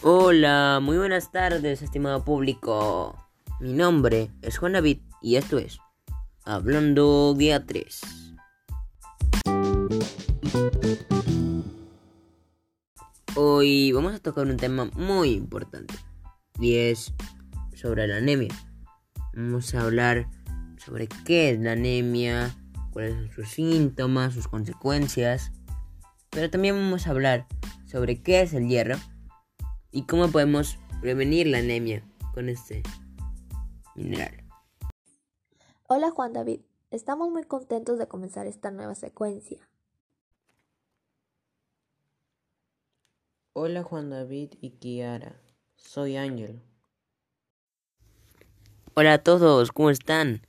Hola, muy buenas tardes, estimado público. Mi nombre es Juan David y esto es Hablando Guía 3. Hoy vamos a tocar un tema muy importante y es sobre la anemia. Vamos a hablar sobre qué es la anemia, cuáles son sus síntomas, sus consecuencias, pero también vamos a hablar sobre qué es el hierro y cómo podemos prevenir la anemia con este mineral. Hola Juan David, estamos muy contentos de comenzar esta nueva secuencia. Hola Juan David y Kiara, soy Ángel. Hola a todos, ¿cómo están?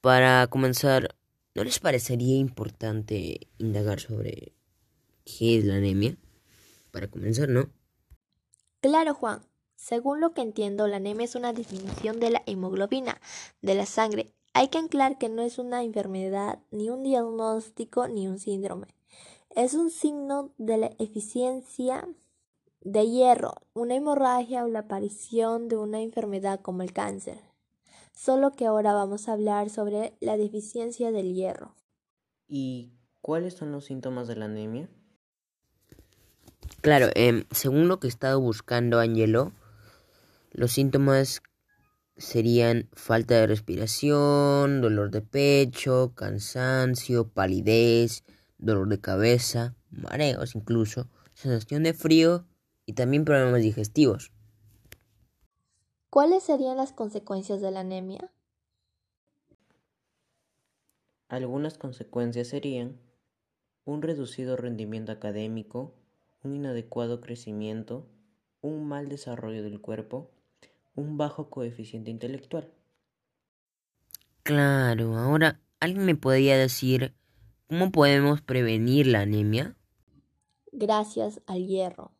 Para comenzar, ¿no les parecería importante indagar sobre qué es la anemia? Para comenzar, ¿no? Claro, Juan. Según lo que entiendo, la anemia es una disminución de la hemoglobina de la sangre. Hay que anclar que no es una enfermedad, ni un diagnóstico, ni un síndrome. Es un signo de la eficiencia de hierro, una hemorragia o la aparición de una enfermedad como el cáncer. Solo que ahora vamos a hablar sobre la deficiencia del hierro. ¿Y cuáles son los síntomas de la anemia? Claro, eh, según lo que he estado buscando, Angelo, los síntomas serían falta de respiración, dolor de pecho, cansancio, palidez, dolor de cabeza, mareos incluso, sensación de frío y también problemas digestivos. ¿Cuáles serían las consecuencias de la anemia? Algunas consecuencias serían un reducido rendimiento académico, un inadecuado crecimiento, un mal desarrollo del cuerpo, un bajo coeficiente intelectual. Claro, ahora, ¿alguien me podría decir cómo podemos prevenir la anemia? Gracias al hierro.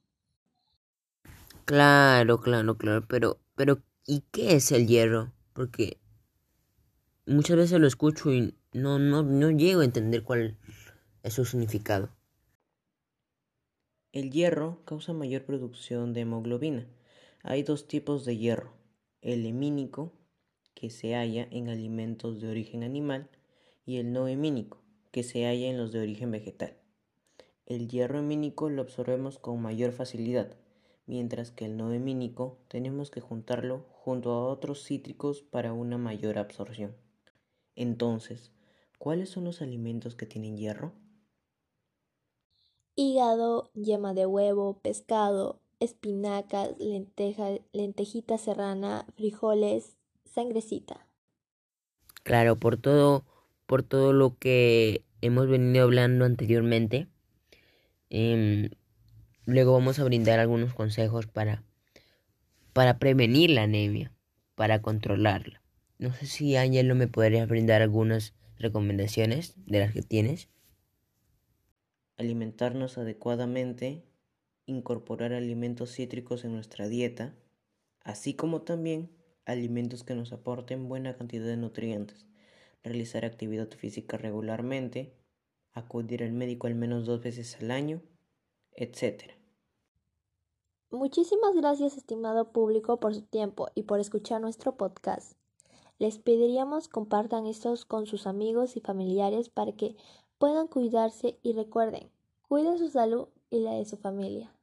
Claro, claro, claro, pero, pero, ¿y qué es el hierro? Porque muchas veces lo escucho y no, no, no llego a entender cuál es su significado. El hierro causa mayor producción de hemoglobina. Hay dos tipos de hierro, el hemínico, que se halla en alimentos de origen animal, y el no hemínico, que se halla en los de origen vegetal. El hierro hemínico lo absorbemos con mayor facilidad, mientras que el no hemínico tenemos que juntarlo junto a otros cítricos para una mayor absorción. Entonces, ¿cuáles son los alimentos que tienen hierro? Hígado, yema de huevo, pescado, espinacas, lenteja, lentejita serrana, frijoles, sangrecita. Claro, por todo, por todo lo que hemos venido hablando anteriormente. Eh, luego vamos a brindar algunos consejos para, para prevenir la anemia, para controlarla. No sé si Ángel me podría brindar algunas recomendaciones de las que tienes alimentarnos adecuadamente, incorporar alimentos cítricos en nuestra dieta, así como también alimentos que nos aporten buena cantidad de nutrientes, realizar actividad física regularmente, acudir al médico al menos dos veces al año, etc. Muchísimas gracias, estimado público, por su tiempo y por escuchar nuestro podcast. Les pediríamos compartan estos con sus amigos y familiares para que puedan cuidarse y recuerden, cuiden su salud y la de su familia.